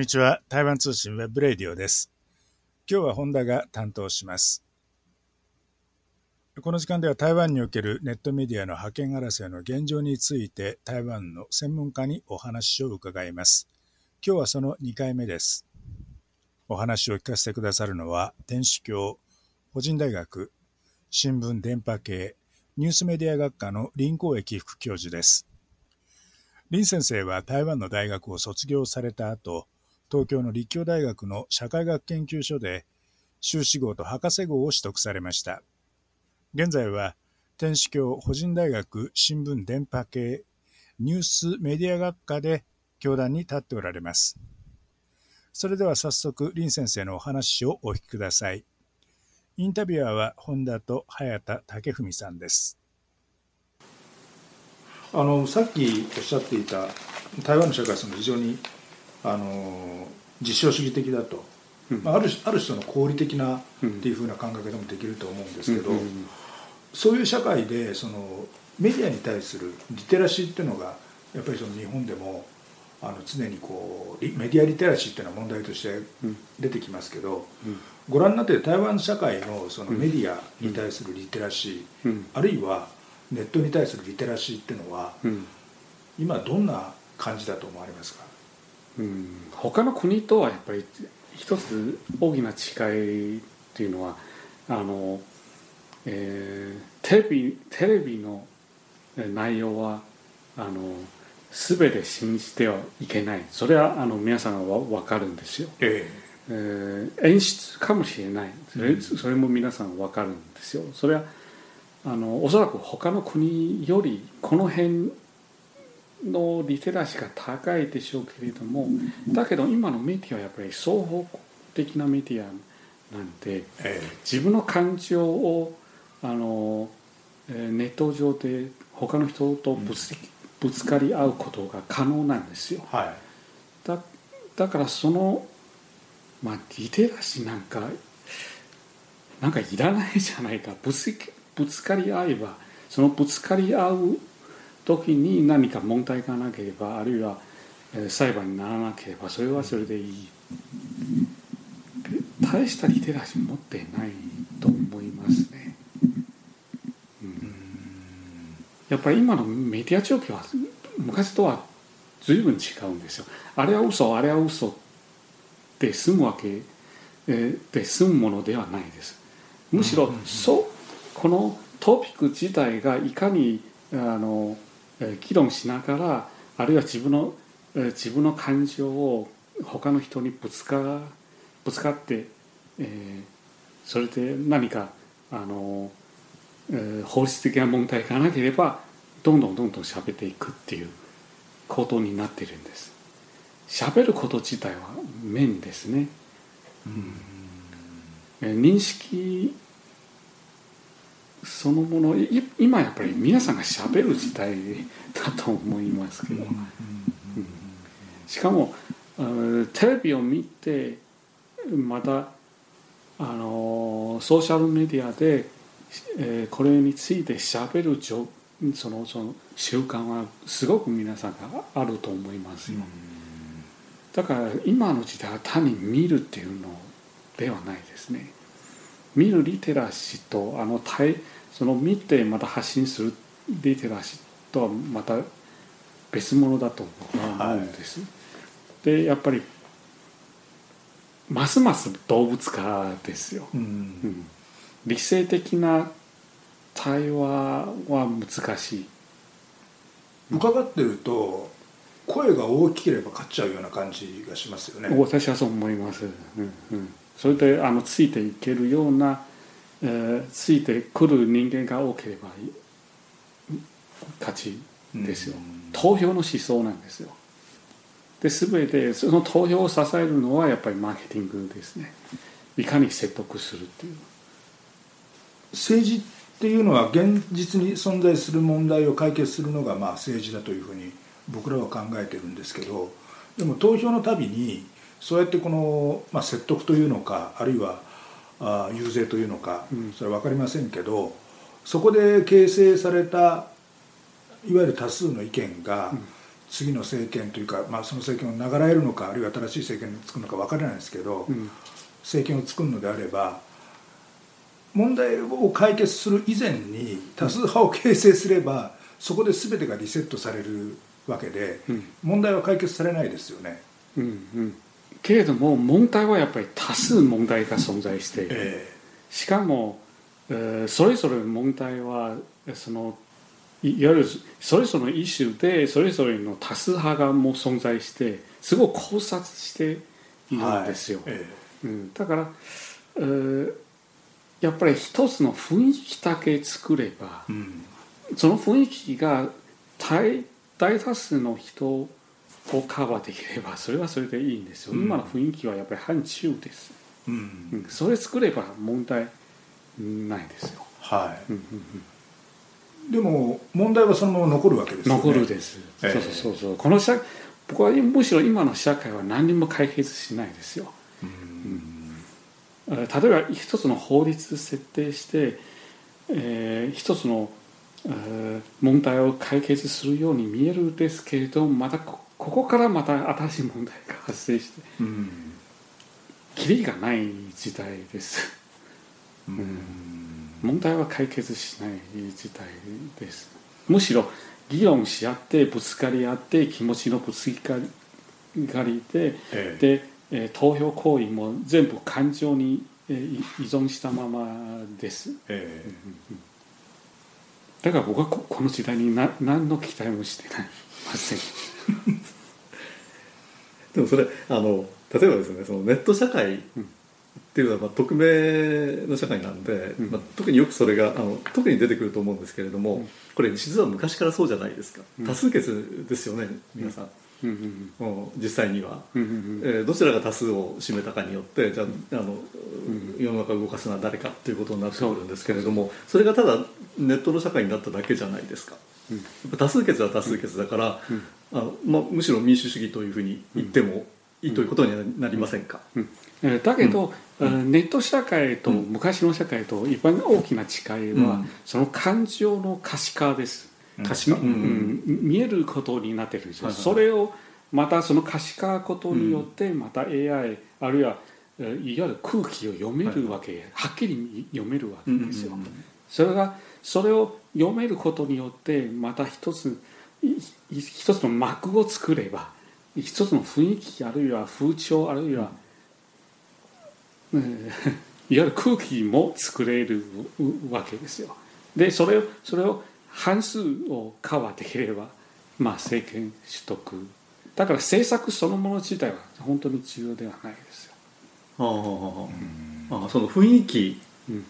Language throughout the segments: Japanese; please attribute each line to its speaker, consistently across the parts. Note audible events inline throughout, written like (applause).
Speaker 1: にちは。台湾通信 web radio です。今日は本田が担当します。この時間では台湾におけるネットメディアの覇権争いの現状について台湾の専門家にお話を伺います。今日はその2回目です。お話を聞かせてくださるのは天主教輔仁大学新聞伝播系ニュースメディア学科の林光益副教授です。林先生は台湾の大学を卒業された後、東京の立教大学の社会学研究所で修士号と博士号を取得されました。現在は天主教法人大学新聞電波系ニュースメディア学科で教壇に立っておられます。それでは早速林先生のお話をお聞きください。インタビュアーは本田と早田武文さんです。
Speaker 2: あのさっきおっしゃっていた台湾の社会その非常にあの実証主義的だと、
Speaker 3: うん。
Speaker 2: まあ、あるある種の合理的なっ
Speaker 3: うん。
Speaker 2: ていうふうな感覚でもできると思うんですけど、そういう社会でそのメディアに対するリテラシーっていうのがやっぱりその日本でもあの常にこうリメディアリテラシーっていうのは問題として
Speaker 3: うん。
Speaker 2: 出てきますけど、
Speaker 3: うん。
Speaker 2: ご覧になって台湾社会のそのメディアに対するリテラシー、
Speaker 3: うん。
Speaker 2: あるいはネットに対するリテラシーっていうのは
Speaker 3: うん。
Speaker 2: 今どんな感じだと思われますか？
Speaker 3: うん。他の国とはやっぱり一つ大きな違いっていうのはあの、えーテレビテレビのえー内容はあの全て信じてはいけない。それはあの皆さんは分かるんですよ、
Speaker 2: え
Speaker 3: え。ー演出かもしれない。それ,、
Speaker 2: うん。
Speaker 3: それも皆さん分かるんですよ。それはあのおそらく他の国よりこの辺のリテラシーが高いでしょうけれどもだけど今のメディアはやっぱり双方向的なメディアなんで
Speaker 2: え
Speaker 3: 自分の感情をあの、えーネット上で他の人とぶつ,、ぶつかり合うことが可能なんですよ。
Speaker 2: えはい。
Speaker 3: だだからその、まあ、リテラシーなんかなんかいらないじゃないか。ぶつぶつかり合えばそのぶつかり合う時に何か問題がなければあるいは、えー裁判にならなければそれはそれでいい。で大したリテラシー持ってないと思いますね、うん。やっぱり今のメディア状況は昔とは随分違うんですよ。あれは嘘あれは嘘。で済むわけえーで済むものではないです。むしろ、そうこのトピック自体がいかにあの、えー議論しながらあるいは自分の、え自分の感情を他の人にぶつかぶつかって、えーそれで何かあの、えー法律的な問題がなければどんどんどんどん喋っていくっていうことになってるんです。喋ること自体は面ですね、えー認識そのものい今やっぱり皆さんが喋る時代だと思いますけど、しかもテレビを見てまたあのソーシャルメディアで、えーこれについて喋るじょそのその習慣はすごく皆さんがあると思いますよ、だから今の時代は単に見るっていうのではないですね見るリテラシーとあの対その見てまた発信するリテラシーとはまた別物だと思うんです、でやっぱりますます動物化ですよ、
Speaker 2: うん。
Speaker 3: うん。理性的な対話は難しい。
Speaker 2: 伺ってると声が大きければ勝っちゃうような感じがしますよね。
Speaker 3: 私はそう思います、うんうん、それであのついていけるような、えーついてくる人間が多ければいい。勝ちですよ、
Speaker 2: うん。
Speaker 3: 投票の思想なんですよ。で全てその投票を支えるのはやっぱりマーケティングですね。いかに説得するっていう。
Speaker 2: 政治っていうのは現実に存在する問題を解決するのがまあ政治だというふうに僕らは考えてるんですけどでも投票のたびにそうやってこの、まあ、説得というのかあるいはあ遊説というのか
Speaker 3: うん。
Speaker 2: それは分かりませんけどそこで形成されたいわゆる多数の意見が
Speaker 3: うん。
Speaker 2: 次の政権というか、まあ、その政権を流れるのかあるいは新しい政権を作るのか分からないですけど、
Speaker 3: うん。
Speaker 2: 政権を作るのであれば問題を解決する以前に多数派を形成すれば、そこで全てがリセットされるわけで、
Speaker 3: うん。
Speaker 2: 問題は解決されないですよね。
Speaker 3: うんうんけれども問題はやっぱり多数問題が存在している。
Speaker 2: え
Speaker 3: しかも、えーそれぞれ問題はそのいいわゆるそれぞれのイシューでそれぞれの多数派がもう存在してすごく考察しているんですよ、
Speaker 2: え
Speaker 3: うん、だから、えーやっぱり一つの雰囲気だけ作れば
Speaker 2: えうん。
Speaker 3: その雰囲気が大大多数の人をカバーできればそれはそれでいいんですよ、
Speaker 2: うん。
Speaker 3: 今の雰囲気はやっぱり範疇です、
Speaker 2: う
Speaker 3: うん。ん、それ作れば問題ないですよ、
Speaker 2: はい。
Speaker 3: うんうんうん。
Speaker 2: でも問題はそのまま残るわけですよね。
Speaker 3: 残るです、
Speaker 2: ええ。
Speaker 3: そうそうそうそう。この社僕はむしろ今の社会は何にも解決しないですよ。
Speaker 2: うん。
Speaker 3: えー例えば一つの法律設定して、えー一つの、えー問題を解決するように見えるんですけれどまたこここからまた新しい問題が発生して
Speaker 2: うん。
Speaker 3: キリがない時代です。
Speaker 2: うん。
Speaker 3: 問題は解決しない時代です。むしろ議論し合ってぶつかり合って気持ちのぶつかりで
Speaker 2: ええ。
Speaker 3: で、えー投票行為も全部感情に、依存したままです。
Speaker 2: ええ。
Speaker 3: だから僕はここの時代にな何の期待もしてない。ません (laughs)
Speaker 4: でもそれあの例えばですねそのネット社会っていうのはまあ匿名の社会なんで、
Speaker 3: ん。
Speaker 4: まあ、特によくそれがあの特に出てくると思うんですけれども、
Speaker 3: うん。
Speaker 4: これ実は昔からそうじゃないですか、
Speaker 3: うん。
Speaker 4: 多数決ですよね皆さん、
Speaker 3: うん。うん
Speaker 4: うん実際には、
Speaker 3: うんうんうん。
Speaker 4: えーどちらが多数を占めたかによってじゃああの、
Speaker 3: ん。
Speaker 4: 世の中を動かすのは誰かということになってくるんですけれどもそれがただネットの社会になっただけじゃないですか。
Speaker 3: うん。
Speaker 4: 多数決は多数決だから、
Speaker 3: うん
Speaker 4: あのまあ、むしろ民主主義というふうに言ってもいいということにはなりませんか、
Speaker 3: だけど、えーネット社会と昔の社会と一番大きな違いは、
Speaker 4: うん。
Speaker 3: その感情の可視化です、
Speaker 4: 可視化、
Speaker 3: うん。うん。見えることになってるんですよ、それをまたその可視化ことによってまた AI、あるいはえーいわゆる空気を読めるわけ、はっきり読めるわけですよ、それがそれを読めることによってまた一つ一つの幕を作れば一つの雰囲気あるいは風潮あるいは、えーいわゆる空気も作れるわけですよ。でそれをそれを半数をカバーできれば、まあ、政権取得。だから政策そのもの自体は本当に重要ではないですよ。
Speaker 4: ああ。ああその雰囲気。
Speaker 3: うん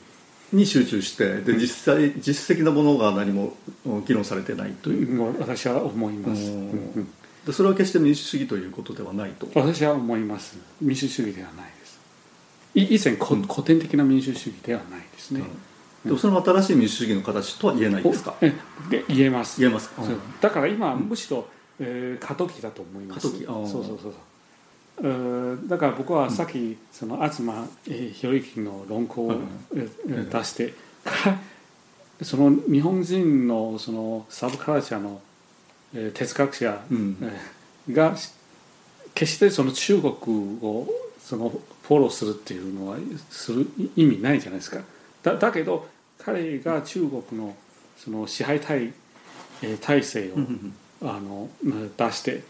Speaker 4: に集中してで実際実質的なものが何もうん議論されてないという、
Speaker 3: 私は思います、
Speaker 4: うん。
Speaker 3: うんうん。
Speaker 4: でそれは決して民主主義ということではないと。
Speaker 3: 私は思います。民主主義ではないです。い以前こ古典的な民主主義ではないですね、
Speaker 4: でもそれも新しい民主主義の形とは言えないですか？
Speaker 3: えで言えます。
Speaker 4: 言えます
Speaker 3: う。だから今むしろ、えー過渡期だと思います。
Speaker 4: 過渡期。
Speaker 3: そうそうそうそう。えーだから僕はさっき、その東えー博之の論考を、出してその日本人のそのサブカルチャーの、えー哲学者、が決してその中国をそのフォローするっていうのはする意味ないじゃないですか。だだけど彼が中国のその支配体,、えー体制を、
Speaker 4: うん
Speaker 3: あのまあ出して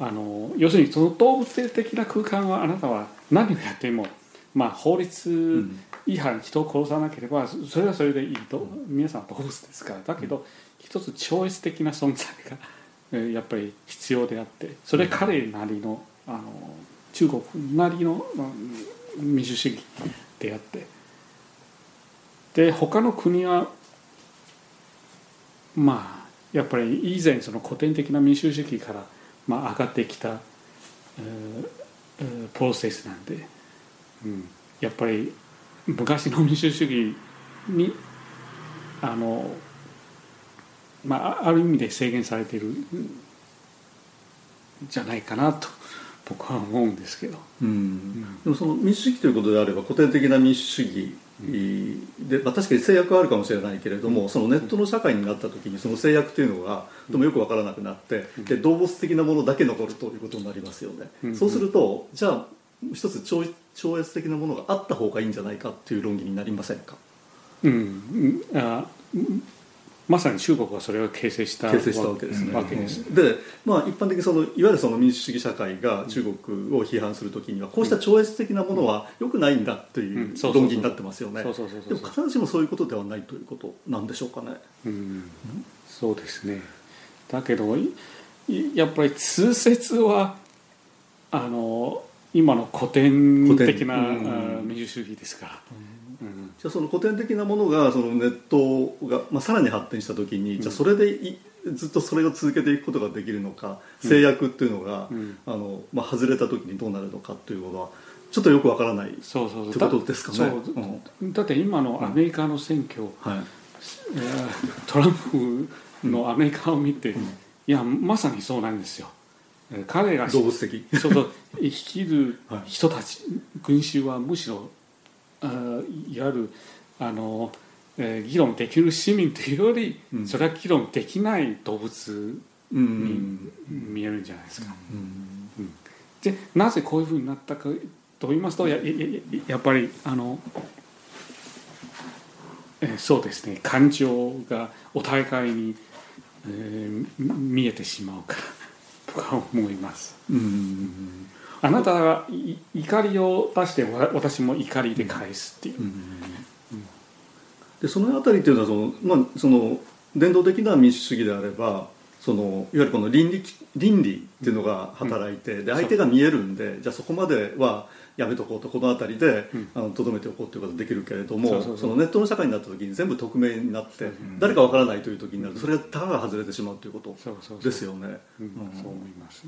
Speaker 3: あの要するにその動物的な空間はあなたは何をやっても、まあ、法律
Speaker 4: ん
Speaker 3: 違反人を殺さなければそれはそれでいいと皆さん動物ですから。だけど一つ超越的な存在がえーやっぱり必要であってそれ彼なりのあの中国なりのうん民主主義であって。で他の国はまあやっぱり以前その古典的な民主主義から、まあ、上がってきた、プロセスなんで、うん、やっぱり昔の民主主義にあの、まあ、ある意味で制限されているんじゃないかなと僕は思うんですけど。
Speaker 4: うん。でもその民主主義ということであれば古典的な民主主義で、まあ、確かに制約はあるかもしれないけれどもそのネットの社会になった時にその制約というのがともよく分からなくなってで動物的なものだけ残るということになりますよね。そうするとじゃあ一つ超超越的なものがあった方がいいんじゃないかっていう論議になりませんか、
Speaker 3: うん、あまさに中国はそれを形成した
Speaker 4: 形成したわけですね。で、まあ、一般的にそのいわゆるその民主主義社会が中国を批判するときにはこうした超越的なものはよくないんだという論議になってますよね。でも必ずしもそういうことではないということなんでしょうかね。
Speaker 3: うん、そうですね。だけどやっぱり通説はあの今の古典的な民主主義ですから。
Speaker 4: じゃあその古典的なものがそのネットが、まあ、さらに発展した時に、じゃあそれでいずっとそれを続けていくことができるのか制約っていうのが、あのまあ、外れた時にどうなるのかということはちょっとよくわからないそうそうってことですかね。
Speaker 3: う。だって今のアメリカの選挙、はい、トランプのアメリカを見て、いやまさにそうなんですよ。彼が
Speaker 4: 動物的
Speaker 3: その率いる人たち、群衆はむしろあいわゆるあの、えー、議論できる市民というより、うん、それは議論できない動物に見えるんじゃないですか。うん、でなぜこういうふうになったかと言いますとやややっぱりあの、えー、そうですね感情がお互いに、えー、見えてしまうから。とか思います。うんあなたが怒りを出して私も怒りで返すっていう。うん
Speaker 4: でその辺りっていうのはその、まあ、その伝統的な民主主義であればそのいわゆるこの倫理倫理っていうのが働いて、で相手が見えるんでじゃあそこまではやめとこうとこの辺りでとど、めておこうということができるけれどもそのネットの社会になった時に全部匿名になって、誰かわからないという時になるとそれがたかが外れてしまうということですよね。そう思います、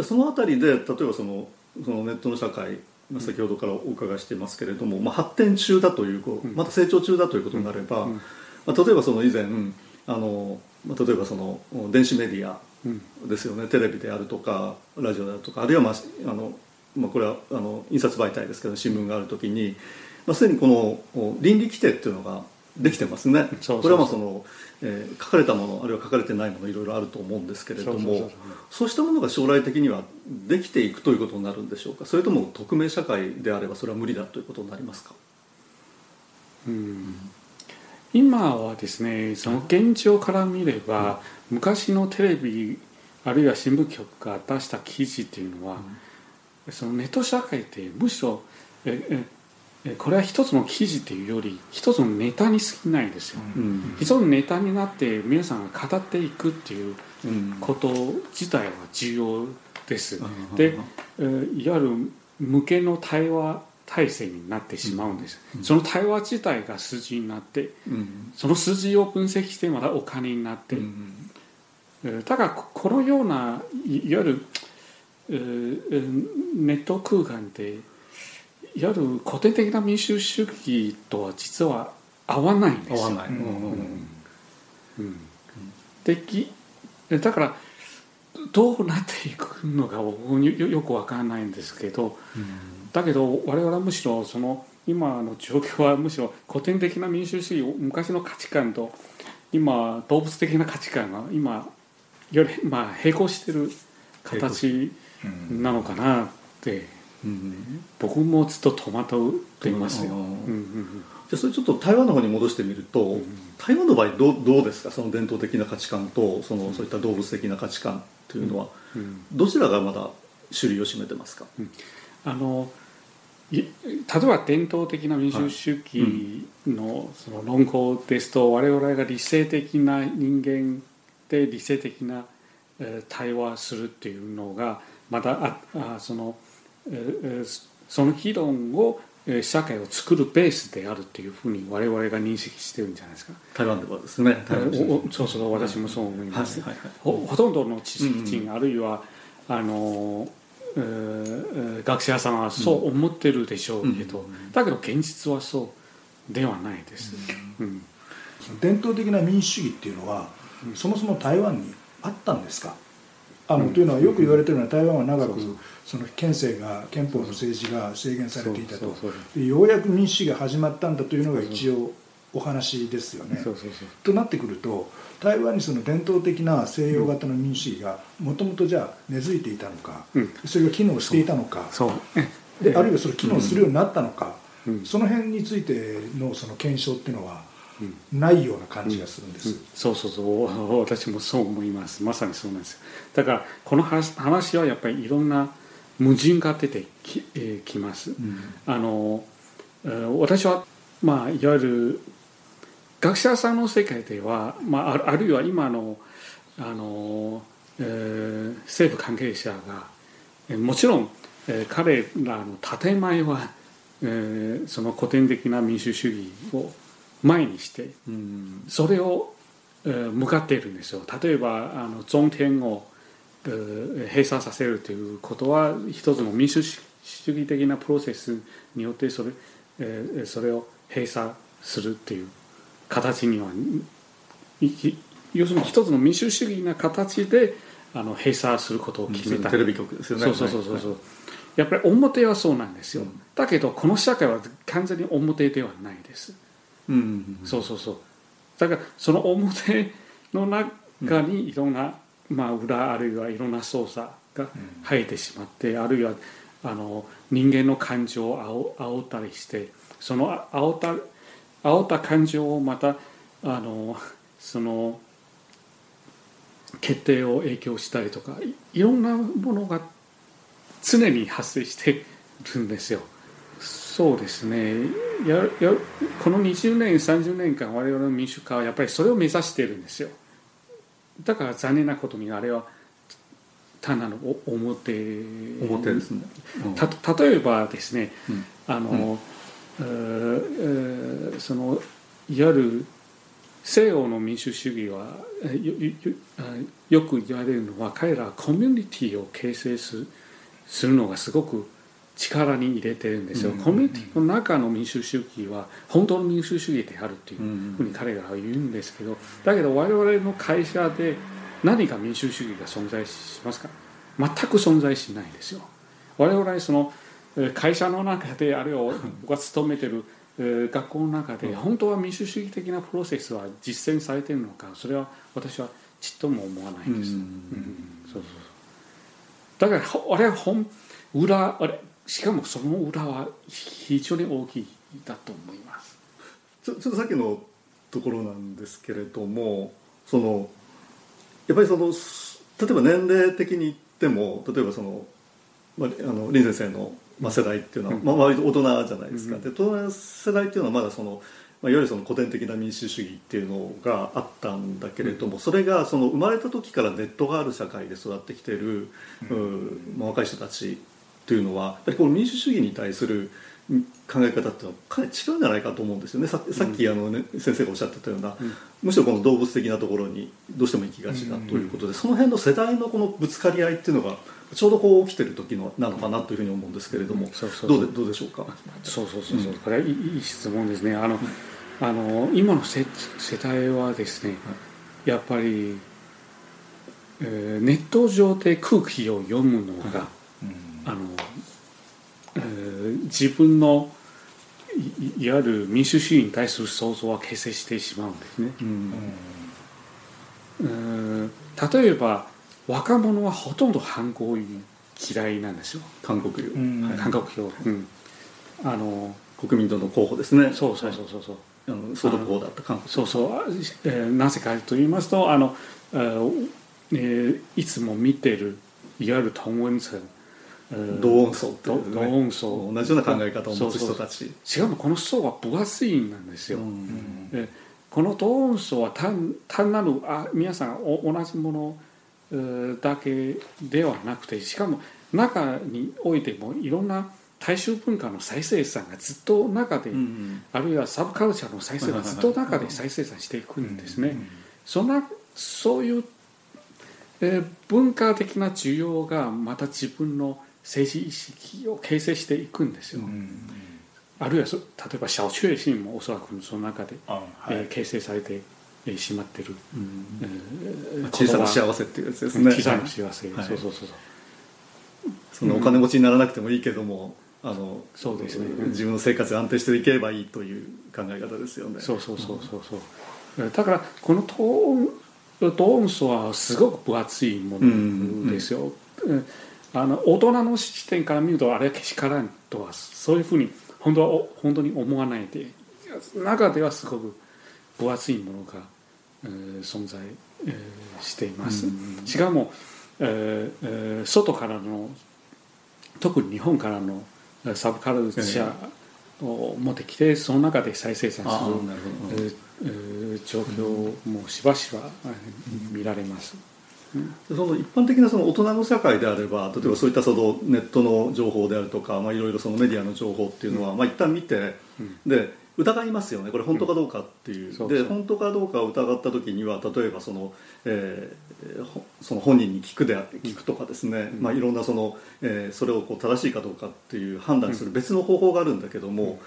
Speaker 4: でその辺りで例えばそのそのネットの社会先ほどからお伺いしていますけれども、まあ、発展中だというまた成長中だということになれば、まあ、例えばその以前あの例えばその電子メディアですよね、テレビであるとかラジオであるとかあるいは、まあ、あのまあ、これはあの印刷媒体ですけど新聞がある時に、まあ、すでにこの倫理規定っていうのができてますね。これはまあその、えー、書かれたものあるいは書かれてないものいろいろあると思うんですけれどもそうしたものが将来的にはできていくということになるんでしょうか？それとも匿名社会であればそれは無理だということになりますか？
Speaker 3: うん。今はですねその現状から見れば、うん、昔のテレビあるいは新聞局が出した記事っていうのは、うん。そのネット社会ってむしろええこれは一つの記事というより一つのネタに過ぎないですよ、うん、一つのネタになって皆さんが語っていくっていうこと自体は重要です、うん、で、えいわゆる無形の対話体制になってしまうんです、うん、その対話自体が数字になって、その数字を分析してまたお金になって、だからこのようないわゆるネット空間でいわゆる古典的な民主主義とは実は合わないんですよ。合わない、うん。うん。できだからどうなっていくのか僕よよく分からないんですけど、うん、だけど我々はむしろその今の状況はむしろ古典的な民主主義昔の価値観と今動物的な価値観が今よりまあ並行してる形なのかなって、うん、僕もずっと戸惑っていますよ。
Speaker 4: じゃあそれちょっと台湾の方に戻してみると、うん、台湾の場合どうどうですか？その伝統的な価値観とそのそういった動物的な価値観というのは、うんうん、どちらがまだ主流を占めてますか、
Speaker 3: あの例えば伝統的な民主主義のその論考ですと我々が理性的な人間で理性的な対話するっていうのがまたああそのその議論を社会を作るベースであるっていうふうに我々が認識してるんじゃないですか。
Speaker 4: 台湾ではですね。
Speaker 3: そうそう私もそう思います、はいはいはい、ほほとんどの知識人、うんうん、あるいはあの、えー、学者さんはそう思ってるでしょうけど、うん、だけど現実はそうではないです、うん、うん、
Speaker 2: 伝統的な民主主義っていうのは、そもそも台湾にあったんですか？あの、というのはよく言われてるのは台湾は長く
Speaker 3: そ
Speaker 2: の憲政が憲法の政治が制限されていたと。ようやく民主主義が始まったんだというのが一応お話ですよね。となってくると台湾にその伝統的な西洋型の民主主義がもともとじゃあ根付いていたのか、
Speaker 3: うん。
Speaker 2: それが機能していたのかであるいはそれ機能するようになったのか、
Speaker 3: うん。
Speaker 2: その辺についてのその検証っていうのは
Speaker 3: うん
Speaker 2: ないような感じがするん。です。
Speaker 3: そうそうそう私もそう思いますまさにそうなん。ですよだからこの話話はやっぱりいろん。な矛盾が出てき,、えーきますあの、私は、まあ、いわゆる学者さん。の世界では、まあ、あるあるいは今のあの、えー政府関係者がえーもちろん、えー彼らの建前は、えーその古典的な民主主義を前にして
Speaker 4: うん
Speaker 3: それを、えー向かっているんですよ。例えばあの zon 天を、えー閉鎖させるということは一つの民主主義的なプロセスによってそれ,、えーそれを閉鎖するっていう形にはいい要するに一つの民主主義な形であの閉鎖することを決めた。
Speaker 4: テレビ局ですよね。
Speaker 3: そうそうそうそうそう、やっぱり表はそうなんですよ、
Speaker 4: うん。
Speaker 3: だけどこの社会は完全に表ではないです、
Speaker 4: うん
Speaker 3: そうそうそう。だからその表の中にいろんな、まあ、裏あるいはいろんな操作が入ってしまって、あるいはあの人間の感情を煽煽ったりしてそのあ煽った煽った感情をまたあのその決定を影響したりとかいいろんなものが常に発生してるんですよ。そうですね。ややこの20年30年間我々の民主化はやっぱりそれを目指しているんですよ。だから残念なことにあれは単なるお表
Speaker 4: 表ですね、うん。
Speaker 3: た例えばですね、
Speaker 4: うん。
Speaker 3: あの、えーえーそのいわゆる西洋の民主主義はえーよく言われるのは彼らはコミュニティを形成すするのがすごく力に入れてるんですよ、
Speaker 4: うん。
Speaker 3: コミュニティの中の民主主義は本当の民主主義であるっていう
Speaker 4: うん。
Speaker 3: ふうに彼らは言うんですけどだけど我々の会社で何か民主主義が存在しますか？全く存在しないですよ。我々そのえー会社の中であるいは (laughs) 僕が勤めてるえー学校の中で本当は民主主義的なプロセスは実践されているのかそれは私はちっとも思わないです、
Speaker 4: うん。
Speaker 3: うん。そうそうそう。だからほあれは本裏あれしかもその裏は非常に大きいだと思います。
Speaker 4: ちょちょっとさっきのところなんですけれどもそのやっぱりそのす例えば年齢的に言っても例えばその、まあ、あの林先生の、まあ、世代っていうのは、
Speaker 3: うん。
Speaker 4: まあ、割と大人じゃないですか、
Speaker 3: うん。
Speaker 4: で大人の世代っていうのはまだその、まあ、いわゆるその古典的な民主主義っていうのがあったんだけれども、それがその生まれた時からネットがある社会で育ってきてる、うんまあ、若い人たちというのはやっぱりこの民主主義に対するうん考え方っていうのはかなり違うんじゃないかと思うんですよね。ささっきあの、ね先生がおっしゃってたような、
Speaker 3: うん。
Speaker 4: むしろこの動物的なところにどうしても行きがちだということで、その辺の世代のこのぶつかり合いっていうのがちょうどこう起きてる時のなのかなというふうに思うんですけれども、
Speaker 3: そうそう。
Speaker 4: どうでどうでしょうか？
Speaker 3: そうそうそうそう、
Speaker 4: うん。
Speaker 3: これはいいいい質問ですね。あの、あの今の世世代はですね、やっぱり、えーネット上で空気を読むのが、あの、えー自分のいいわゆる民主主義に対する想像は形成してしまうんですね。
Speaker 4: うん。
Speaker 3: うーん例えば若者はほとんど反抗嫌いなんですよ。
Speaker 4: 韓国よ、
Speaker 2: うん。
Speaker 4: はい。
Speaker 3: 韓国教、うん、あの
Speaker 4: 国民党の候補ですね。
Speaker 3: そうそうそうそう。そう。
Speaker 4: あの総督候補だった韓国。
Speaker 3: そうそう、あえーなぜかと言いますとあの、えーえーいつも見てるいわゆる同温層、えー
Speaker 4: 同音層って
Speaker 3: 同
Speaker 4: いうね。
Speaker 3: 同音層
Speaker 4: 同じような考え方を持つ人たち。
Speaker 3: しかもこの層は分厚いんですよ、
Speaker 4: うん。
Speaker 3: でこの同音層は単単なるあ皆さんお同じものえーだけではなくてしかも中においてもいろんな大衆文化の再生産がずっと中で、
Speaker 4: うん
Speaker 3: あるいはサブカルチャーの再生がずっと中で再生産していくんですね。そんなそういう、えー文化的な需要がまた自分の政治意識を形成していくんですよ。あるいはそ例えば小確幸もおそらくその中で、
Speaker 2: あはい。
Speaker 3: えー形成されてえーしまってる、
Speaker 4: うん。
Speaker 3: えー
Speaker 4: 小さな幸せっていうやつですね。
Speaker 3: 小さな幸せ、
Speaker 4: はい。
Speaker 3: そうそうそうそ
Speaker 4: のお金持ちにならなくてもいいけどもあの
Speaker 3: そうですね。
Speaker 4: 自分の生活が安定していければいいという考え方ですよね。
Speaker 3: そうそうそうそうそう。だからこのトーントーンスはすごく分厚いものですよ、うんあの大人の視点から見るとあれはけしからんとはそういうふうに本当はお本当に思わないで中ではすごく分厚いものが、えー存在、えーしています、
Speaker 4: うん。
Speaker 3: しかも、えーえー外からの特に日本からのえーサブカルチャーを持ってきてその中で再生産するえーえー状況もしばしばえー見られます。
Speaker 4: その一般的なその大人の社会であれば例えばそういったそのネットの情報であるとか、まあ、いろいろそのメディアの情報っていうのは、まあ、一旦見て、で疑いますよね。これ本当かどうかっていう,、
Speaker 3: そうそう。
Speaker 4: で本当かどうかを疑った時には例えばその,、えーほその本人に聞くであ聞くとかですね、まあ、いろんなその、えーそれをこう正しいかどうかっていう判断する別の方法があるんだけども、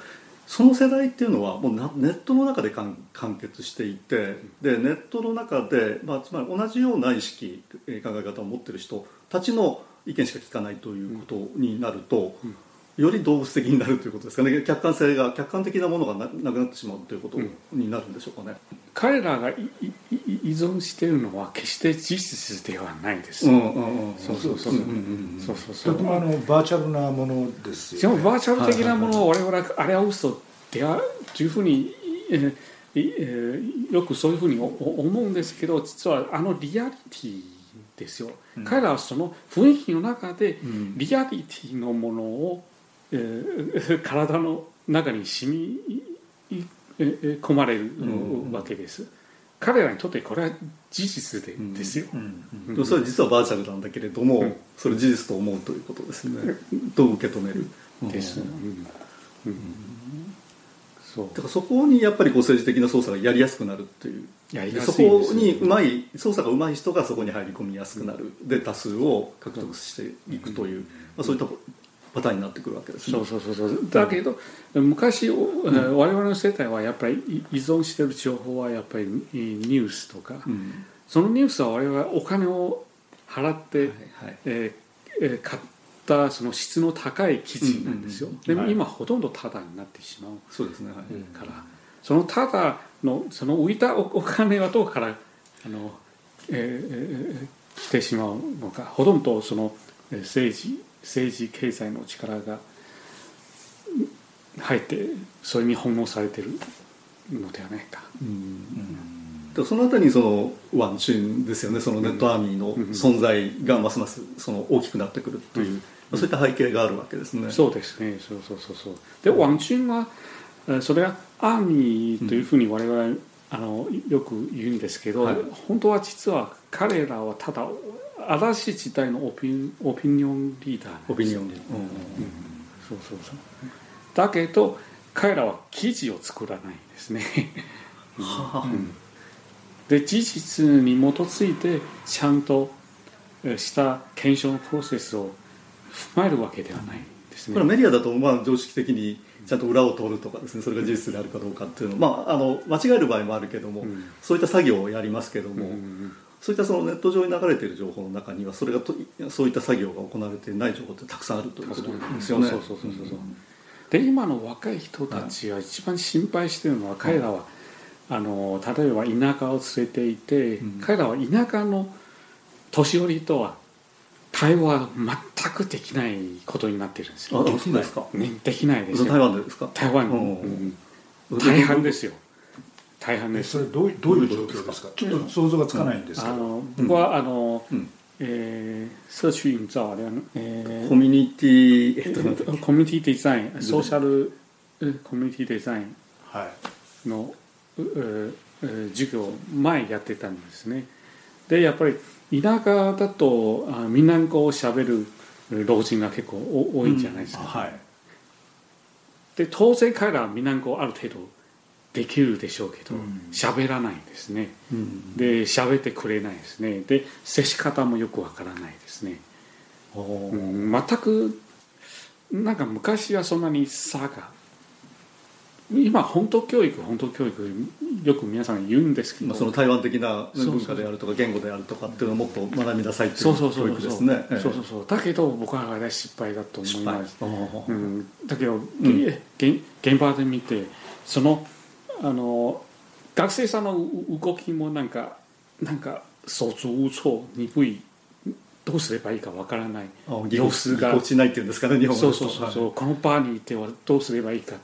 Speaker 4: その世代っていうのはもうネットの中で完結していてでネットの中で、まあ、つまり同じような意識考え方を持ってる人たちの意見しか聞かないということになると、より動物的になるということですかね。客観性が客観的なものがななくなってしまうということになるんでしょうかね。
Speaker 3: 彼らがいいい依存しているのは決して事実ではないです。
Speaker 4: うんうんうん。
Speaker 3: そうそうそう。
Speaker 4: うんうんうん。
Speaker 3: そうそうそう。
Speaker 2: とてもあのバーチャルなものですよ。ね
Speaker 3: バーチャル的なものを我々はあれは嘘であるというふうに、えーえーよくそういうふうに思うんですけど実はあのリアリティですよ、彼らはその雰囲気の中で
Speaker 4: ん。
Speaker 3: リアリティのものを、えー (laughs) 体の中に染み込まれる
Speaker 4: ん
Speaker 3: わけです、彼らにとってこれは事実で,、ですよ、
Speaker 4: でもそれは実はバーチャルなんだけれども、
Speaker 3: うん。
Speaker 4: それ事実と思うということですね、どう受け止める。
Speaker 3: です、
Speaker 4: う
Speaker 3: うん。ん。うん。そう。
Speaker 4: だからそこにやっぱりこう政治的な操作がやりやすくなるっていう。
Speaker 3: やりやすいです
Speaker 4: こにうまい操作がうまい人がそこに入り込みやすくなる、で多数を獲得していくという、まあ、そういったパターンになってくるわけですね。
Speaker 3: そうそうそうそう。だけど昔、お我々の世代はやっぱり依存している情報はやっぱりニュースとか、
Speaker 4: うん。
Speaker 3: そのニュースは我々はお金を払って、
Speaker 4: はいはい
Speaker 3: えーえー買ったその質の高い記事なんですよ、
Speaker 4: うんうんうん。
Speaker 3: でも
Speaker 2: はい。
Speaker 3: 今ほとんどタダになってしまう
Speaker 4: そうですね、はい。
Speaker 3: から、そのタダのその浮いたおお金はどこからあの、えーえー来てしまうのかほとんどそのえー政治政治経済の力がうん入ってそれに翻弄されているのではないか。
Speaker 4: でそのあたりにそのワンチューンですよねそのネットアーミーの存在がますますその大きくなってくるという、まあそういった背景があるわけですね。
Speaker 3: そうですね、そうそうそうそう。で、ワンチュンは、えーそれはアーミーというふうに我々、あのよく言うんですけど、
Speaker 4: はい
Speaker 3: 本当は実は彼らはただ新しい時代のオピンオピニオンリーダー
Speaker 4: オピニオンで、
Speaker 3: そうそうそう。だけど彼らは記事を作らないんですね。で事実に基づいてちゃんとえーした検証のプロセスを踏まえるわけではないんですね。
Speaker 4: これはメディアだとまあ常識的にちゃんと裏を取るとかですね。それが事実であるかどうかっていうのまああの間違える場合もあるけども、
Speaker 3: ん。
Speaker 4: そういった作業をやりますけども、
Speaker 3: うん
Speaker 4: そういったそのネット上に流れている情報の中にはそれがとそういった作業が行われていない情報ってたくさんあるということですよね。
Speaker 3: そうそうそうそうそうで今の若い人たちが一番心配しているのは、彼らはあの例えば田舎を連れていて、
Speaker 4: うん
Speaker 3: 彼らは田舎の年寄りとは対話は全くできないことになっているんですよ。
Speaker 4: あそうですか。
Speaker 3: ね、できないですよ
Speaker 4: 台湾でですか？
Speaker 3: 台湾、
Speaker 4: うん
Speaker 3: うん大半ですよ大半です。
Speaker 2: それどういどういう状況ですか？ちょっと想像がつかないんですけど、
Speaker 3: あの僕はあの、
Speaker 4: うん。
Speaker 3: えー社区营造あれは、えー
Speaker 4: コミュニティえっと
Speaker 3: コミュニティデザインソーシャルえコミュニティデザイン
Speaker 2: はい。
Speaker 3: の、ううえー授業を前やってたんですね。でやっぱり田舎だとあみんな語をしゃべる老人が結構お多いんじゃないですか、
Speaker 2: はい。
Speaker 3: で当然彼らはみんな語ある程度できるでしょうけど
Speaker 2: うん。
Speaker 3: 喋、らないんですね。
Speaker 4: うん。
Speaker 3: で喋ってくれないですね。で接し方もよくわからないですね、うん。全くなんか昔はそんなに差が今本当教育本当教育よく皆さん言うんですけど、
Speaker 4: まあ、その台湾的な文化であるとか言語であるとかっていうのをもっと学びなさいってい
Speaker 3: そううそうそう。
Speaker 4: 教育
Speaker 3: そう
Speaker 4: ですね。ええ。
Speaker 3: そうそうそう。だけど僕はあれ失敗だと思います、うん、だけど、
Speaker 4: ん
Speaker 3: げ現現場で見てそのあの学生さんの動きもなんかなんか手足無措鈍いどうすればいいかわからない様子が。
Speaker 4: ぎこちないっていうんですかね日本語
Speaker 3: そうそうそうそう、この場にいてはどうすればいいか。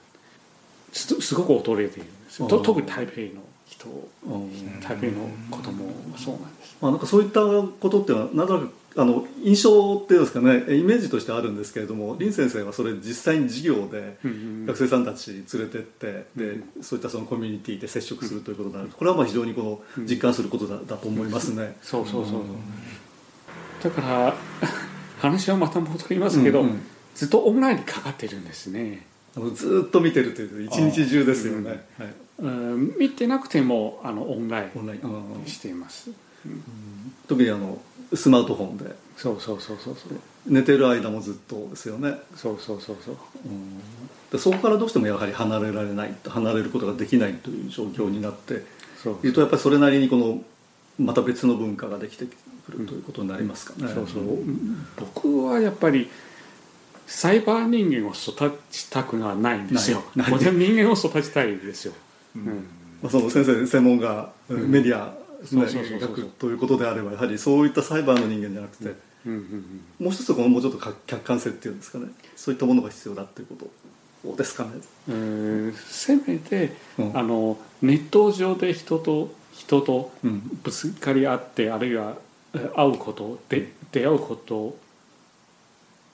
Speaker 3: すすごく衰えているんです特に台北の人
Speaker 4: うん
Speaker 3: 台北の子供もそうなんです。
Speaker 4: まあ、なんかそういったことっていうのはなんとなくあの印象っていうんですかねイメージとしてあるんですけれども林先生はそれ実際に授業で学生さんたち連れてってでそういったそのコミュニティで接触するということになる。これはまあ非常にこの実感することだだと思いますね。
Speaker 3: そうそうそうだから話はまた戻りますけど、
Speaker 4: うんうん。
Speaker 3: ずっとオンラインにかかってるんですね、
Speaker 4: あのずーっと見てるという一日中ですよね。はい。
Speaker 3: うん、見てなくてもあのオンライ
Speaker 4: オンライン。うん。
Speaker 3: ンしています。
Speaker 4: 特にあのスマートフォンで。
Speaker 3: そうそうそうそうそう。
Speaker 4: 寝てる間もずっとですよね。
Speaker 3: そうそうそうそう。
Speaker 4: でそこからどうしてもやはり離れられない離れることができないという状況になって
Speaker 3: そう
Speaker 4: いるとやっぱりそれなりにこのまた別の文化ができてくるということになりますかね。
Speaker 3: そうそう。僕はやっぱりサイバー人間を育ちたくはないんですよ。人間を育ちたいですよ、うん。
Speaker 4: まあ、その先生専門がメディア、
Speaker 3: そう
Speaker 4: ね
Speaker 3: そうそう。そう
Speaker 4: 学ということであればやはりそういったサイバーの人間じゃなくて、
Speaker 3: うん。うん
Speaker 4: もう一つこのもうちょっとか客観性っていうんですかね。そういったものが必要だっていうこと。ですかね。
Speaker 3: うんえーせめて、
Speaker 4: うん。
Speaker 3: あのネット上で人と人と
Speaker 4: うん。
Speaker 3: ぶつかり合ってあるいはえー会うことで出会うこと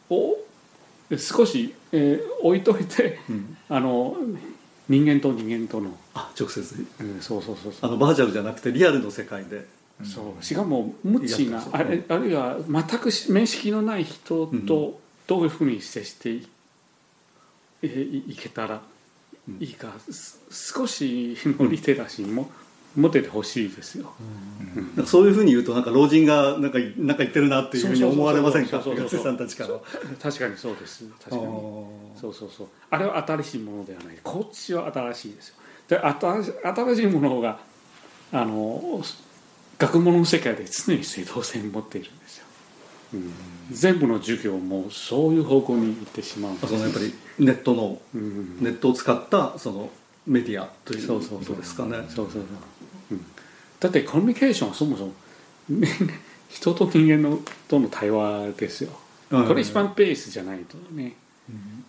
Speaker 3: を少し、えー置いといて
Speaker 4: うん。
Speaker 3: あの人間と人間との、
Speaker 4: あ直接。
Speaker 3: うんそうそうそう
Speaker 4: あのバーチャルじゃなくてリアルの世界で。
Speaker 3: そう。しかも無知な
Speaker 4: やっ
Speaker 3: あれあるいは全く面識のない人とどういうふうに接してい,、えいいけたらいいか、す少しのリテラシーも持っててほしいですよ。
Speaker 4: なんかそういうふうに言うとなんか老人がなんかなんか言ってるなっていうふうに思われませんか？学生さんたちから。は。
Speaker 3: 確かにそうです。確かに。そうそうそう。あれは新しいものではない。こっちは新しいですよ。で新し新しいものがあの学問の世界で常に正当性を持っているんですよ、うん、全部の授業もそういう方向に行ってしまう
Speaker 4: そのやっぱりネットの
Speaker 3: うん。
Speaker 4: ネットを使ったそのメディアというこ
Speaker 3: そうそうそう
Speaker 4: とですかね。
Speaker 3: そうそうそう、うん、だってコミュニケーションはそもそもね人と人間のとの対話ですよ。
Speaker 4: うん
Speaker 3: これ一番ベースじゃないとね。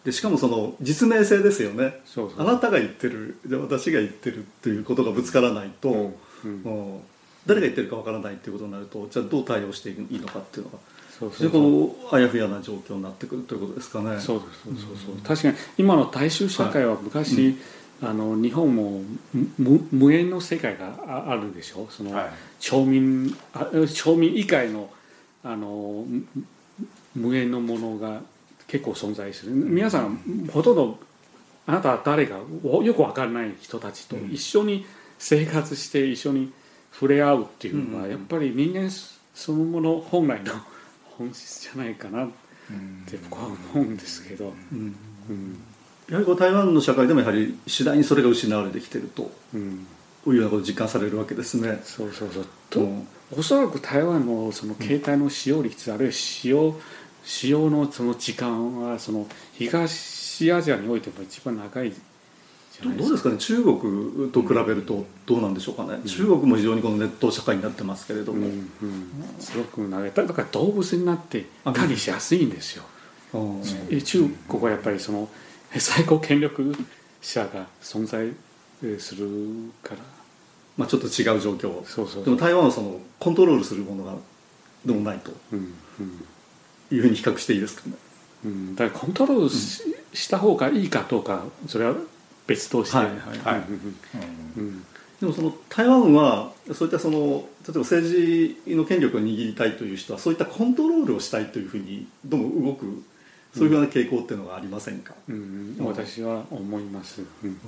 Speaker 4: でしかもその実名性ですよね。
Speaker 3: そうそう。
Speaker 4: あなたが言ってるじゃあ私が言ってるっていうことがぶつからないと、
Speaker 3: うん。
Speaker 4: うん。誰が言ってるかわからないっていうことになるとじゃあどう対応していいのかっていうのが
Speaker 3: そう。
Speaker 4: 非常にこのあやふやな状況になってくるということですかね。
Speaker 3: そうですそうそうそう確かに今の大衆社会は昔、あの日本も無無縁の世界がああるでしょ？その、
Speaker 2: はい。
Speaker 3: 町民あ町民以外のあのむ無縁のものが結構存在する。皆さんほとんどあなたは誰かよくわからない人たちと一緒に生活して一緒に触れ合うっていうのは、
Speaker 4: うん。
Speaker 3: やっぱり人間そのもの本来の本質じゃないかなって僕は思うんですけど、
Speaker 4: うん。
Speaker 3: うん
Speaker 4: やはりこう台湾の社会でもやはり次第にそれが失われてきてると
Speaker 3: うん、
Speaker 4: いうようなことを実感されるわけですね。
Speaker 3: そうそうそう。と、
Speaker 4: うん。
Speaker 3: おそらく台湾のその携帯の使用率、あるいは使用使用のその時間はその東アジアにおいても一番長い
Speaker 4: どうですかね？中国と比べるとどうなんでしょうかね、中国も非常にこのネット社会になってますけれども、
Speaker 3: うんうん、すごく長いだから動物になって管理しやすいんですよ、中国はやっぱりその (laughs) 最高権力者が存在えーするから。
Speaker 4: まあ、ちょっと違う状況。
Speaker 3: そうそう。
Speaker 4: でも台湾はそのコントロールするものがでもないと。
Speaker 3: うんうん。
Speaker 4: いうふうに比較していいですかね。
Speaker 3: うん、だからコントロールし,、した方がいいかどうかそれは別として、
Speaker 4: はい。はい。でもその台湾はそういったその例えば政治の権力を握りたいという人はそういったコントロールをしたいというふうにどうも動くそういうふうな傾向っていうのがありません。か、
Speaker 3: うん。うん。私は思います、うん。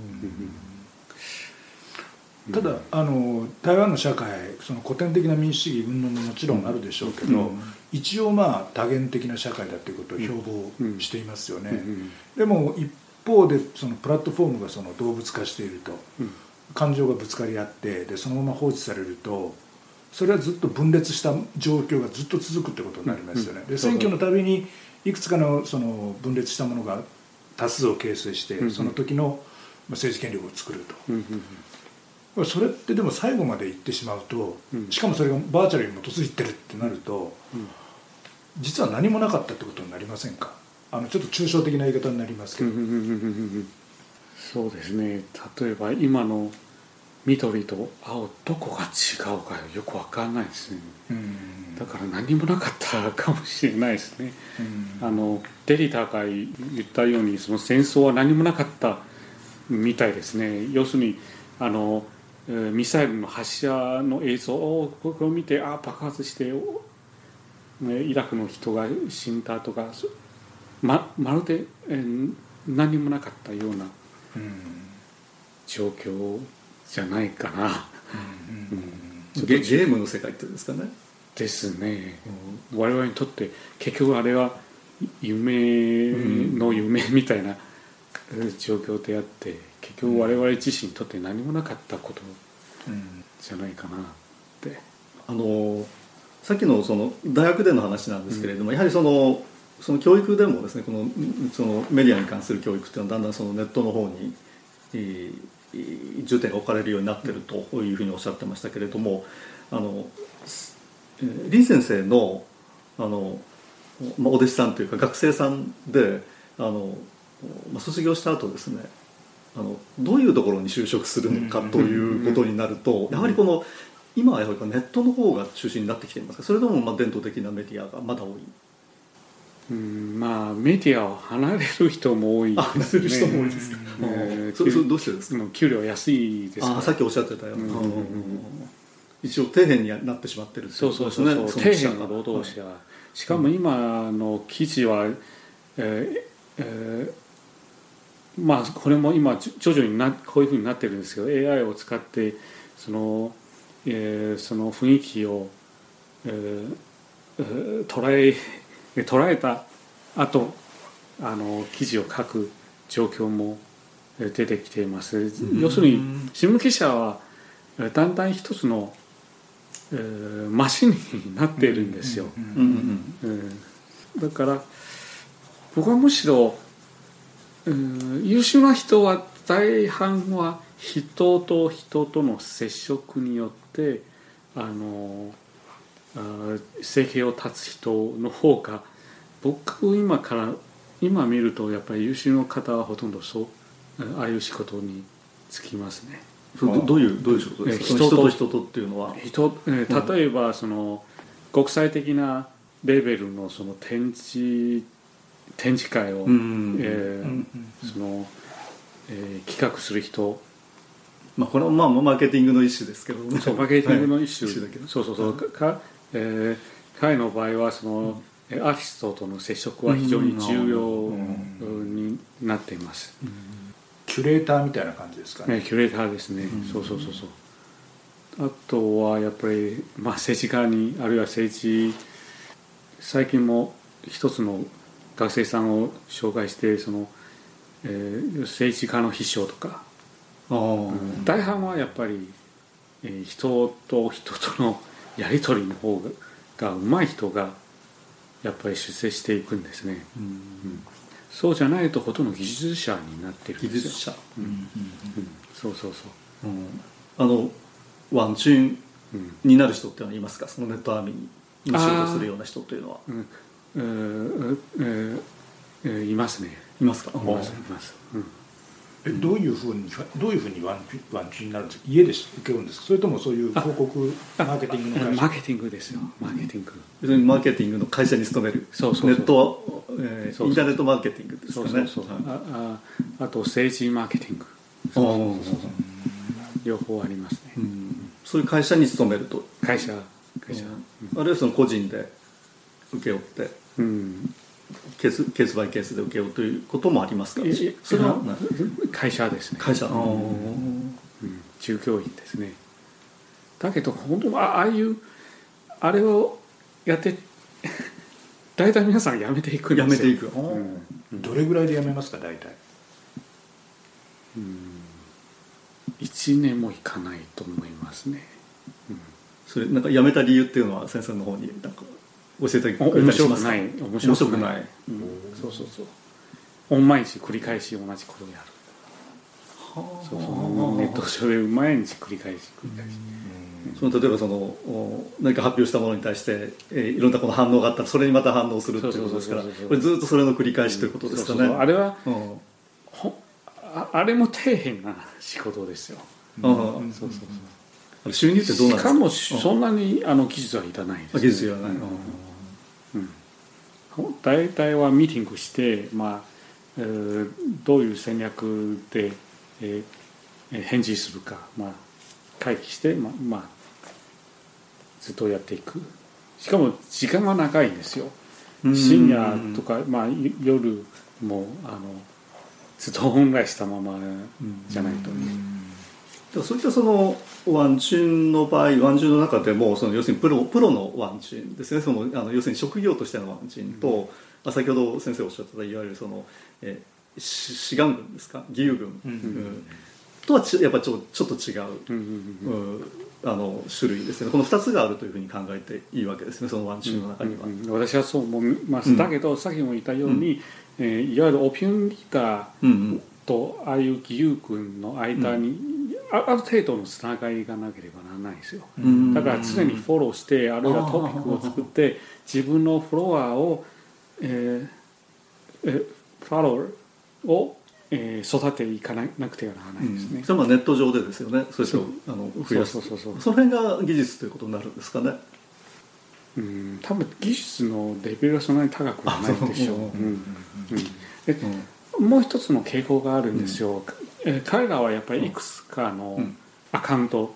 Speaker 2: ただあの台湾の社会その古典的な民主主義云々ももちろんあるでしょうけど、
Speaker 4: うん。
Speaker 2: 一応まあ多元的な社会だということを標榜していますよね、
Speaker 3: うん。
Speaker 2: でも一方でそのプラットフォームがその動物化していると、
Speaker 3: うん。
Speaker 2: 感情がぶつかり合ってでそのまま放置されるとそれはずっと分裂した状況がずっと続くってことになりますよね。
Speaker 3: うん。
Speaker 2: で選挙のたびにいくつかのその分裂したものが多数を形成して、
Speaker 3: うん
Speaker 2: その時のまあ政治権力を作ると。それってでも最後まで行ってしまうと、
Speaker 3: うん。
Speaker 2: しかもそれがバーチャルに基づいてるってなると、
Speaker 3: うん。
Speaker 2: 実は何もなかったってことになりませんか？あのちょっと抽象的な言い方になりますけど、
Speaker 3: そうですね。例えば今の緑と青どこが違うかよくわかんないですね。
Speaker 2: うん。
Speaker 3: だから何もなかったかもしれないですね。
Speaker 2: うん。
Speaker 3: あのデリタが言ったようにその戦争は何もなかったみたいですね。要するにあのえーミサイルの発射の映像をこれを見てああ爆発してイラクの人が死んだとかそままるで、えー何もなかったような
Speaker 2: うん。
Speaker 3: 状況じゃないかな、
Speaker 2: うん
Speaker 4: ゲゲームの世界っていうんですかね、
Speaker 3: ですね。我々にとって結局あれは夢の夢みたいなえー状況であって結局我々自身にとって何もなかったこと
Speaker 2: うん。
Speaker 3: じゃないかなって。
Speaker 4: あのさっきのその大学での話なんですけれども、やはりそのその教育でもですねこのそのメディアに関する教育っていうのはだんだんそのネットの方に、えーえー重点が置かれるようになってるというふうにおっしゃってましたけれどもあの、えー林先生のあの、まあ、お弟子さんというか学生さんであの、まあ、卒業した後ですねあのどういうところに就職するのかということになるとやはりこの今はやはりネットの方が中心になってきていますか？それともまあ伝統的なメディアがまだ多い？
Speaker 3: うんまあメディアを離れる人も多い
Speaker 4: あ
Speaker 3: ですね。
Speaker 4: 離れる人も多いですか。
Speaker 3: えー
Speaker 4: それそれどうしてですか？
Speaker 3: もう給料安いですから。
Speaker 4: あさっきおっしゃってたよう
Speaker 3: ん。
Speaker 4: うんうんうん一応底辺になってしまってるってい
Speaker 3: そうそうそうそう、底
Speaker 4: ですね
Speaker 3: 辺の労働者、
Speaker 4: はい
Speaker 3: しかも今の記事は、えーえーまあこれも今じ徐々になこういうふうになってるんですけど AI を使ってその,、えーその雰囲気を、えーえー捉え捉えた後あの記事を書く状況もえー出てきています。要するに新聞記者はえーだんだん一つの、えーマシンになっているんですよ、
Speaker 2: うん
Speaker 4: うんうん。
Speaker 3: えーだから僕はむしろ、えー優秀な人は大半は人と人との接触によってあの生計を立つ人の方が僕今から今見るとやっぱり優秀な方はほとんどそうえーああいう仕事に就きますね。
Speaker 4: どどういうどういう仕事ですか、人と
Speaker 3: 人
Speaker 4: 人とっていうのは？
Speaker 3: 人えー例えばその国際的なレベルのその展示展示会を、
Speaker 4: うん。
Speaker 3: えそのえー企画する人。
Speaker 4: まあこれはまあマーケティングの一種ですけどね。
Speaker 3: そうマーケティングの一種, (laughs)
Speaker 4: はい。だけど。
Speaker 3: そうそうそう。か、えー彼の場合はその、えーアーティストとの接触は非常に重要
Speaker 2: うん
Speaker 3: になっています、
Speaker 2: キュレーターみたいな感じですかね。
Speaker 3: ね、キュレーターですね、そうそうそうそう。あとはやっぱり、まあ、政治家にあるいは政治最近も一つの学生さんを紹介してその、えー政治家の秘書とか、うん。大半はやっぱり、えー人と人とのやり取りの方ががうまい人がやっぱり出世していくんですね、
Speaker 4: うん。
Speaker 3: そうじゃないとほとんど技術者になってる
Speaker 4: 技術者、
Speaker 3: うん。うん。そうそうそう。
Speaker 4: うん。あのワンチュン
Speaker 3: うん
Speaker 4: になる人ってのはいますか？そのネットアーミーに仕事するような人というのは。
Speaker 3: うん。えーえーえーいますね。
Speaker 4: いますか？
Speaker 3: います。います、うん
Speaker 2: えどういうふうにどういうふうにワンチワンチになるんですか？家で受けるんですか？それともそういう広告マーケティングの会社？
Speaker 3: マーケティングですよ。マーケティング。
Speaker 4: 別にマーケティングの会社に勤める。
Speaker 3: そうそうそう。
Speaker 4: ネット、えー
Speaker 3: そうそう
Speaker 4: インターネットマーケティングですかね。
Speaker 3: そうそうそう、
Speaker 4: はい。
Speaker 3: あああと政治マーケティング。
Speaker 4: あー。
Speaker 3: 両方ありますね。
Speaker 4: うん。そういう会社に勤めると。
Speaker 3: 会社会社。
Speaker 4: あるいはその個人で請け負って。
Speaker 3: うん
Speaker 4: ケースケースバイケースで請け負うということもありますか？それは？
Speaker 3: あ会社ですね。
Speaker 4: 会社、
Speaker 3: うん。従業員ですね。だけど本当はあああいうあれをやって (laughs) 大体皆さん辞めていくんですよ。
Speaker 4: やめていく、
Speaker 3: うん。
Speaker 2: どれぐらいで辞めますか？大体。
Speaker 3: うん。1年もいかないと思いますね、うん。
Speaker 4: それなんか辞めた理由っていうのは先生の方になんか教えてくれた
Speaker 3: 面
Speaker 4: りしますか？
Speaker 3: 白くない。面
Speaker 4: 面
Speaker 3: 白くな、
Speaker 4: い。い
Speaker 3: うん、そうそうそう。毎日繰り返し同じことをやる。そうそう。ネット上で毎日繰り返し繰り返し、
Speaker 4: その例えばそのお何か発表したものに対して、えーいろんなこの反応があったらそれにまた反応するっていうことですからこれずっとそれの繰り返しということですか
Speaker 3: そうそうそう。あ
Speaker 4: ね。
Speaker 3: れは
Speaker 4: うん。
Speaker 3: ほああれも底辺な仕事ですよ、
Speaker 4: うん。
Speaker 3: そうそうそう。
Speaker 4: 収入ってどうなんですか？
Speaker 3: しかもそんなにあの技術はいらないです、
Speaker 4: あ技術いらない、
Speaker 3: 大体はミーティングして、まあえーどういう戦略で、えーえー返事するか、まあ、会議して、まあまあ、ずっとやっていく。しかも時間が長いんですよ。
Speaker 4: うん。
Speaker 3: 深夜とか、まあ、い夜もあのずっとオンラインしたままじゃないとね、
Speaker 4: でもそういったそのワンチュンの場合ワンチュンの中でもその要するにプロプロのワンチュンですね。そのあの要するに職業としてのワンチュンと、あ先ほど先生おっしゃってたいわゆるその、えー、し志願軍ですか？義勇軍、うんとはちやっぱちょちょっと違う、
Speaker 3: うんうんうん
Speaker 4: うん。あの種類ですね。この2つがあるというふうに考えていいわけですね。そのワンチュンの中には。
Speaker 3: うんうん私はそう思います、
Speaker 4: うん。
Speaker 3: だけどさっきも言ったように、えーいわゆるオピニオンリーダー
Speaker 4: うんうん。
Speaker 3: とああいう義勇軍の間に、あある程度のつながりがなければならないですよ。
Speaker 4: うん。
Speaker 3: だから常にフォローしてあるいはトピックを作って自分のフォロワーを、えーえーフォローを、えー育てていかなくてはならないですね、
Speaker 4: それはまあネット上でですよね。それとあの増やす
Speaker 3: そうそうそう。そう
Speaker 4: その辺が技術ということになるんですかね。
Speaker 3: うん。多分技術のレベルはそんなに高くはないでしょう、もう一つの傾向があるんですよ、えー彼らはやっぱりいくつかの
Speaker 4: うん。
Speaker 3: アカウント、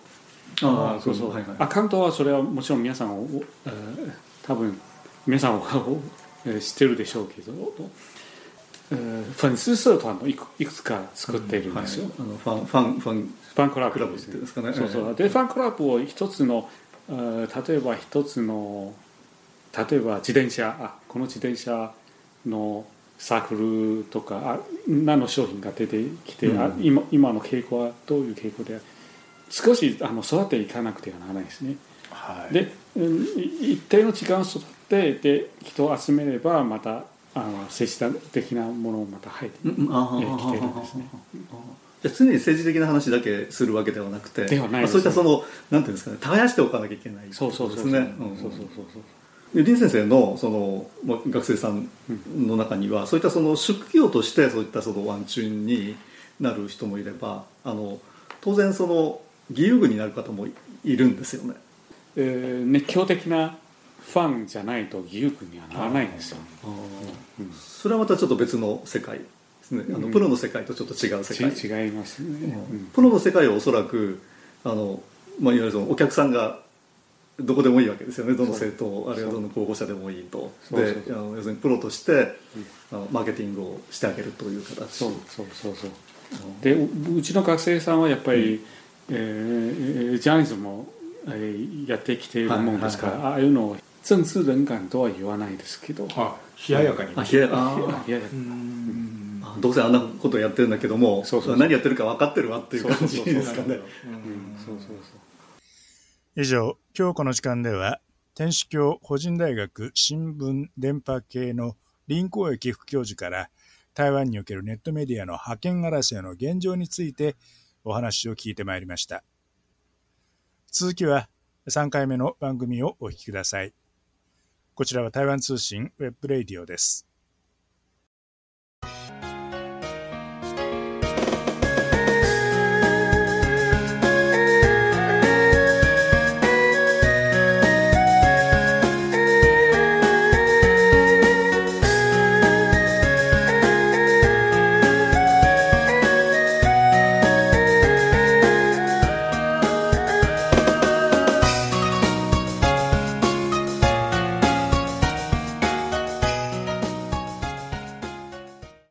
Speaker 4: ああ
Speaker 3: そうそう、
Speaker 4: はいはい。
Speaker 3: アカウントはそれはもちろん皆さんを、えー多分皆さんはえー知ってるでしょうけど、えー粉丝社团のいくいくつか作っているん
Speaker 4: はい
Speaker 3: ですよ、
Speaker 4: あのファンファンファン。
Speaker 3: ファンクラ
Speaker 4: ブ
Speaker 3: ですね。
Speaker 4: ですかね。
Speaker 3: そうそう。でファンクラブを一つのえー例えば一つの例えば自転車。あこの自転車のサークルとかあ何の商品が出てきて、あ
Speaker 4: うん。
Speaker 3: 今今の傾向はどういう傾向で少しあの育てていかなくてはならないですね。
Speaker 2: はい。
Speaker 3: で、うんい一定の時間を育てて人を集めればまたあの政治的なものをまた入って
Speaker 4: うんうんああ
Speaker 3: えー来てるんですね。
Speaker 4: じゃあ常に政治的な話だけするわけではなくて
Speaker 3: ではない
Speaker 4: まあそういったそのなんていうんですかね耕しておかなきゃいけない
Speaker 3: そうそうそうそう、
Speaker 4: ですね。うん。
Speaker 3: そうそうそうそう
Speaker 4: で林先生のそのまあ学生さんの中にはそういったその職業としてそういったそのワンチュンになる人もいればあの当然その義勇軍になる方もいるんですよね。
Speaker 3: えー熱狂的なファンじゃないと義勇軍にはならないんですよ。
Speaker 4: それはまたちょっと別の世界ですね。あの
Speaker 3: うん
Speaker 4: プロの世界とちょっと違う世界。
Speaker 3: ち違いますね。うん
Speaker 4: プロの世界はおそらくあの、まあ、いわゆるそのお客さんがどこでもいいわけですよね。どの政党あるいはどの候補者でもいいと。
Speaker 3: そうそう
Speaker 4: であの要するにプロとして、あのマーケティングをしてあげるという形。
Speaker 3: そうそうそうそう。でううちの学生さんはやっぱり、えージャーナリズムを、えーやってきているもんですから、
Speaker 4: はい
Speaker 3: ああいうのを政治冷感とは言わないですけど、
Speaker 2: あ冷ややかに。
Speaker 4: あいやあ。
Speaker 3: いやいや
Speaker 2: うん。
Speaker 4: あどうせあんなことやってるんだけども
Speaker 3: そうそうそう。
Speaker 4: 何やってるか分かってるわっていう感じですかね。
Speaker 3: うん。そうそうそう。
Speaker 1: 以上、今日この時間では、天主教輔仁大学新聞伝播系の林光益副教授から、台湾におけるネットメディアの覇権争いの現状についてお話を聞いてまいりました。続きは3回目の番組をお聞きください。こちらは台湾通信 web radio です。